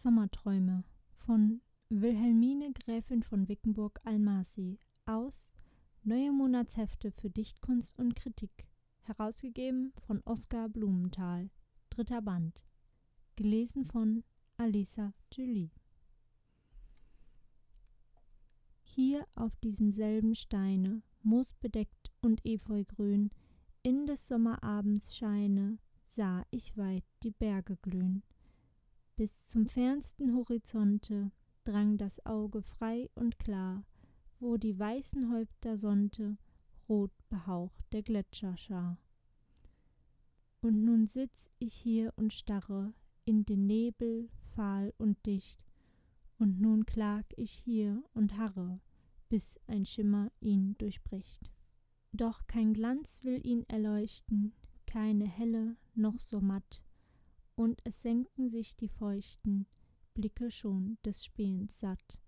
Sommerträume von Wilhelmine Gräfin von Wickenburg-Almasi aus Neue Monatshefte für Dichtkunst und Kritik, herausgegeben von Oskar Blumenthal, dritter Band. Gelesen von Alisa Julie. Hier auf diesem selben Steine, moosbedeckt und efeugrün, in des Sommerabends Scheine, sah ich weit die Berge glühen. Bis zum fernsten Horizonte drang das Auge frei und klar, wo die weißen Häupter sonnte, rot behaucht der Gletscherschar. Und nun sitz ich hier und starre in den Nebel, fahl und dicht, und nun klag ich hier und harre, bis ein Schimmer ihn durchbricht. Doch kein Glanz will ihn erleuchten, keine helle noch so matt, und es senken sich die feuchten Blicke schon des Spähens satt,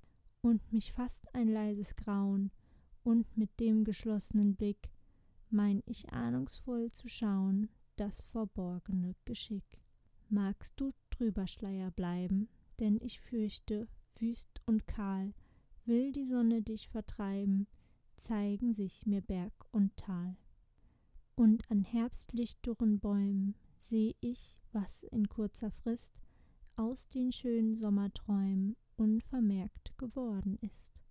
und mich fasst ein leises Grauen, und mit dem geschlossenen Blick mein ich ahnungsvoll zu schauen das verborgene Geschick. Magst du Trüberschleier bleiben, denn ich fürchte, wüst und kahl will die Sonne dich vertreiben, zeigen sich mir Berg und Tal. Und an herbstlich dürren Bäumen seh ich, was in kurzer Frist aus den schönen Sommerträumen unvermerkt geworden ist.